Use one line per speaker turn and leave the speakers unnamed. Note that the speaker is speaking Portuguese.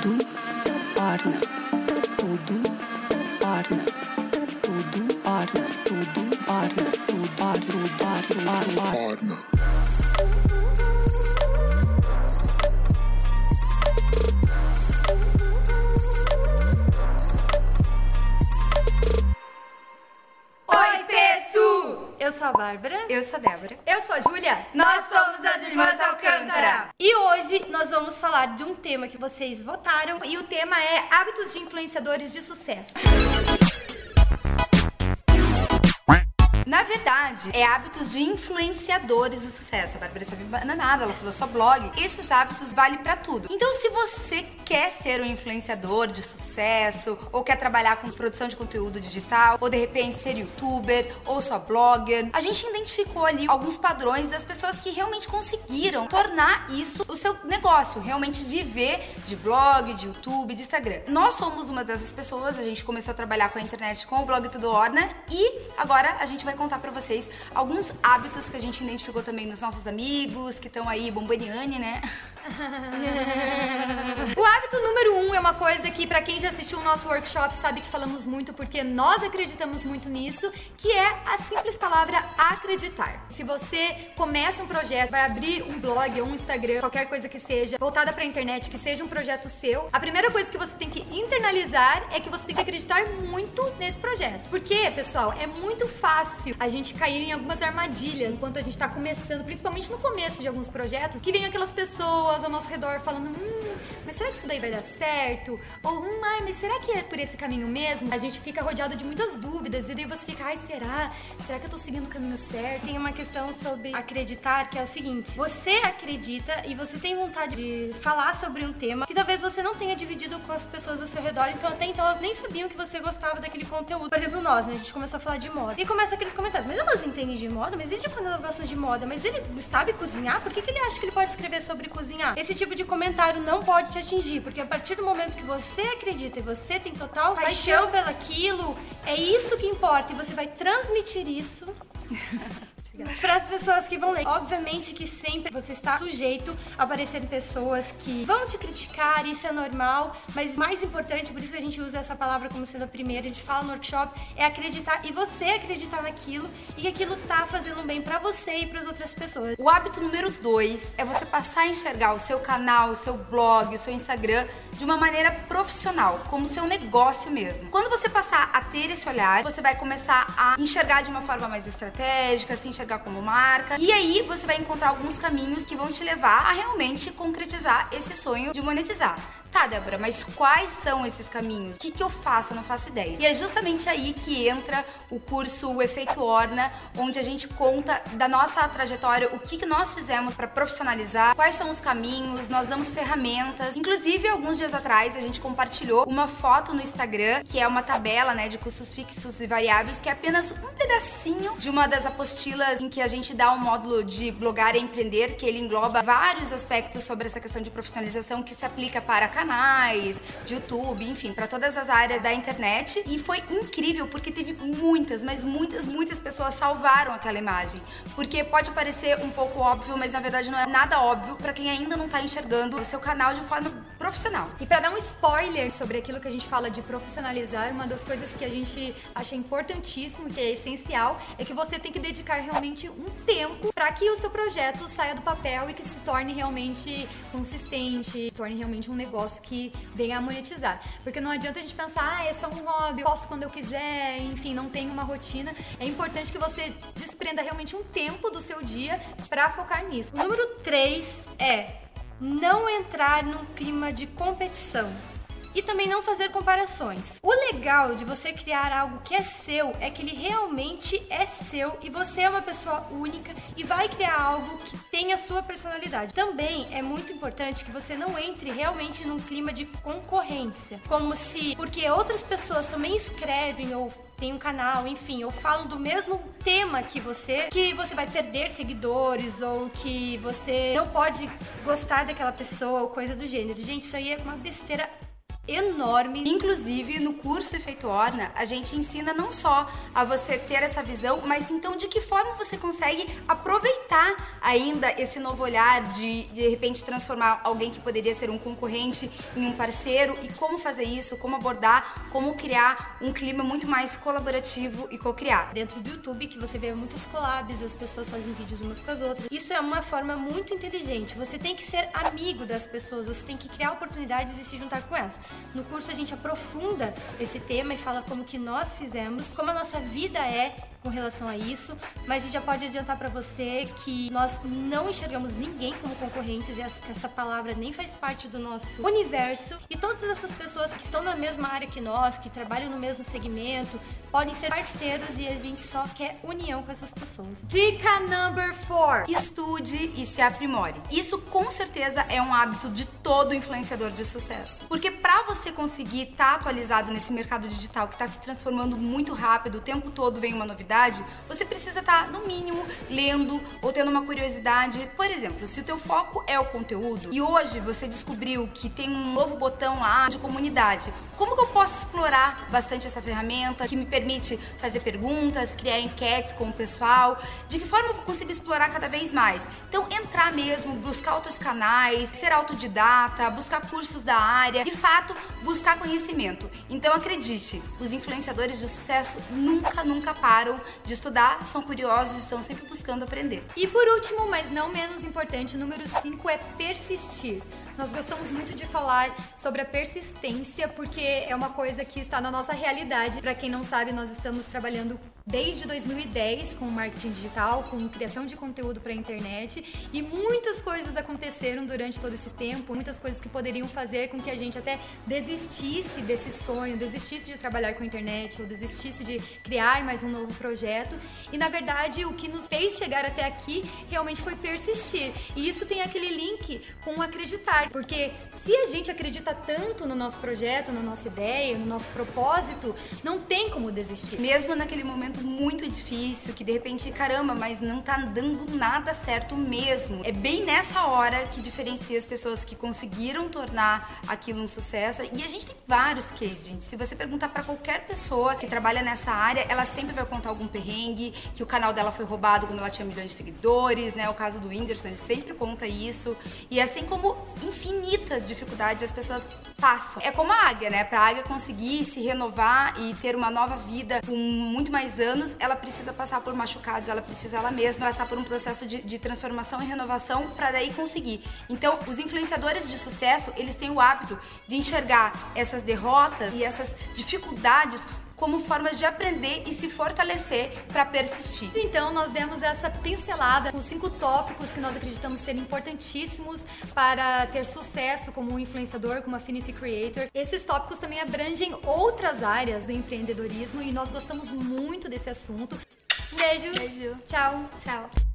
tudo orna, tudo orna, tudo orna, tudo orna, tudo orna, tudo orna, orna.
Bárbara.
Eu sou a Débora.
Eu sou a Júlia.
Nós somos as Irmãs Alcântara.
E hoje nós vamos falar de um tema que vocês votaram.
E o tema é hábitos de influenciadores de sucesso.
Na verdade, é hábitos de influenciadores de sucesso. A Bárbara sabe bananada, ela falou só blog. Esses hábitos valem pra tudo. Então, se você quer ser um influenciador de sucesso, ou quer trabalhar com produção de conteúdo digital, ou de repente ser youtuber, ou só blogger, a gente identificou ali alguns padrões das pessoas que realmente conseguiram tornar isso o seu negócio, realmente viver de blog, de YouTube, de Instagram. Nós somos uma dessas pessoas, a gente começou a trabalhar com a internet com o blog Tudo Orna e agora a gente vai contar pra vocês alguns hábitos que a gente identificou também nos nossos amigos que estão aí bombaniane, né?
O hábito número um é uma coisa que, pra quem já assistiu o nosso workshop, sabe que falamos muito porque nós acreditamos muito nisso, que é a simples palavra acreditar. Se você começa um projeto, vai abrir um blog ou um Instagram, qualquer coisa que seja, voltada pra internet, que seja um projeto seu, a primeira coisa que você tem que internalizar é que você tem que acreditar muito nesse projeto. Porque, pessoal, é muito fácil a gente cair em algumas armadilhas enquanto a gente tá começando, principalmente no começo de alguns projetos, que vem aquelas pessoas ao nosso redor falando, hum, mas será que isso daí vai dar certo? Ou, hum, ai, mas será que é por esse caminho mesmo? A gente fica rodeado de muitas dúvidas e daí você fica, ai, será? Será que eu tô seguindo o caminho certo?
Tem uma questão sobre acreditar que é o seguinte: você acredita e você tem vontade de falar sobre um tema que talvez você não tenha dividido com as pessoas ao seu redor, então até então elas nem sabiam que você gostava daquele conteúdo. Por exemplo, nós, né? A gente começou a falar de moda. E começa aqueles comentários, mas elas entendem de moda? Mas desde quando elas gostam de moda? Mas ele sabe cozinhar? Por que, que ele acha que ele pode escrever sobre cozinhar? Esse tipo de comentário não pode te atingir, porque a partir do momento que você acredita e você tem total paixão pelo aquilo, é isso que importa e você vai transmitir isso para as pessoas que vão ler. Obviamente que sempre você está sujeito a aparecerem pessoas que vão te criticar, isso é normal, mas mais importante, por isso que a gente usa essa palavra como sendo a primeira, a gente fala no workshop, é acreditar e você acreditar naquilo e que aquilo tá fazendo bem para você e para as outras pessoas.
O hábito número dois é você passar a enxergar o seu canal, o seu blog, o seu Instagram de uma maneira profissional, como seu negócio mesmo. Quando você passar a ter esse olhar, você vai começar a enxergar de uma forma mais estratégica, se enxergar como marca, e aí você vai encontrar alguns caminhos que vão te levar a realmente concretizar esse sonho de monetizar. Tá, Débora, mas quais são esses caminhos? O que, que eu faço? Eu não faço ideia. E é justamente aí que entra o curso O Efeito Orna, onde a gente conta da nossa trajetória, o que, que nós fizemos para profissionalizar, quais são os caminhos, nós damos ferramentas. Inclusive, alguns dias atrás, a gente compartilhou uma foto no Instagram, que é uma tabela né, de custos fixos e variáveis, que é apenas um pedacinho de uma das apostilas em que a gente dá um módulo de blogar e empreender, que ele engloba vários aspectos sobre essa questão de profissionalização que se aplica para canais, de YouTube, enfim, para todas as áreas da internet. E foi incrível porque teve muitas, mas muitas, muitas pessoas salvaram aquela imagem. Porque pode parecer um pouco óbvio, mas na verdade não é nada óbvio para quem ainda não tá enxergando o seu canal de forma profissional.
E para dar um spoiler sobre aquilo que a gente fala de profissionalizar, uma das coisas que a gente acha importantíssimo, que é essencial, é que você tem que dedicar realmente um tempo para que o seu projeto saia do papel e que se torne realmente consistente, se torne realmente um negócio que venha a monetizar. Porque não adianta a gente pensar, ah, é só um hobby, posso quando eu quiser, enfim, não tem uma rotina. É importante que você desprenda realmente um tempo do seu dia para focar nisso.
O número 3 é não entrar num clima de competição e também não fazer comparações. O legal de você criar algo que é seu é que ele realmente é seu e você é uma pessoa única e vai criar algo que tenha a sua personalidade. Também é muito importante que você não entre realmente num clima de concorrência, como se porque outras pessoas também escrevem ou têm um canal, enfim, ou falam do mesmo tema que você, que você vai perder seguidores ou que você não pode gostar daquela pessoa ou coisa do gênero. Gente, isso aí é uma besteira enorme.
Inclusive, no curso Efeito Orna, a gente ensina não só a você ter essa visão, mas então de que forma você consegue aproveitar ainda esse novo olhar de de repente transformar alguém que poderia ser um concorrente em um parceiro e como fazer isso, como abordar, como criar um clima muito mais colaborativo e co-criar.
Dentro do YouTube, que você vê muitas collabs, as pessoas fazem vídeos umas com as outras. Isso é uma forma muito inteligente. Você tem que ser amigo das pessoas, você tem que criar oportunidades e se juntar com elas. No curso a gente aprofunda esse tema e fala como que nós fizemos, como a nossa vida é com relação a isso, mas a gente já pode adiantar para você que nós não enxergamos ninguém como concorrentes e acho que essa palavra nem faz parte do nosso universo. E todas essas pessoas que estão na mesma área que nós, que trabalham no mesmo segmento, podem ser parceiros e a gente só quer união com essas pessoas.
Dica number 4.
Estude e se aprimore. Isso com certeza é um hábito de todo influenciador de sucesso. Porque para você conseguir estar tá atualizado nesse mercado digital que está se transformando muito rápido, o tempo todo vem uma novidade, você precisa estar, no mínimo, lendo ou tendo uma curiosidade. Por exemplo, se o teu foco é o conteúdo e hoje você descobriu que tem um novo botão lá de comunidade, como que eu posso explorar bastante essa ferramenta que me permite fazer perguntas, criar enquetes com o pessoal? De que forma eu consigo explorar cada vez mais? Então, entrar mesmo, buscar outros canais, ser autodidata, buscar cursos da área, de fato, buscar conhecimento. Então, acredite, os influenciadores de sucesso nunca, nunca param de estudar, são curiosos e estão sempre buscando aprender.
E por último, mas não menos importante, o número 5 é persistir. Nós gostamos muito de falar sobre a persistência porque é uma coisa que está na nossa realidade. Para quem não sabe, nós estamos trabalhando desde 2010 com marketing digital, com criação de conteúdo para a internet e muitas coisas aconteceram durante todo esse tempo, muitas coisas que poderiam fazer com que a gente até desistisse desse sonho, desistisse de trabalhar com a internet ou desistisse de criar mais um novo projeto. E na verdade, o que nos fez chegar até aqui realmente foi persistir. E isso tem aquele link com acreditar, porque se a gente acredita tanto no nosso projeto, na nossa ideia, no nosso propósito, não tem como desistir.
Mesmo naquele momento muito difícil, que de repente, caramba, mas não tá dando nada certo mesmo. É bem nessa hora que diferencia as pessoas que conseguiram tornar aquilo um sucesso. E a gente tem vários cases, gente. Se você perguntar para qualquer pessoa que trabalha nessa área, ela sempre vai contar algum perrengue, que o canal dela foi roubado quando ela tinha milhões de seguidores, né? O caso do Whindersson, ele sempre conta isso. E assim como infinitas dificuldades as pessoas passam. É como a águia, né? Pra águia conseguir se renovar e ter uma nova vida com muito mais anos, ela precisa passar por machucados, ela precisa ela mesma passar por um processo de, de transformação e renovação para daí conseguir. Então, os influenciadores de sucesso, eles têm o hábito de enxergar essas derrotas e essas dificuldades como formas de aprender e se fortalecer para persistir.
Então, nós demos essa pincelada com cinco tópicos que nós acreditamos ser importantíssimos para ter sucesso como um influenciador, como affinity creator. Esses tópicos também abrangem outras áreas do empreendedorismo e nós gostamos muito desse assunto. Beijo.
Beijo.
Tchau.
Tchau.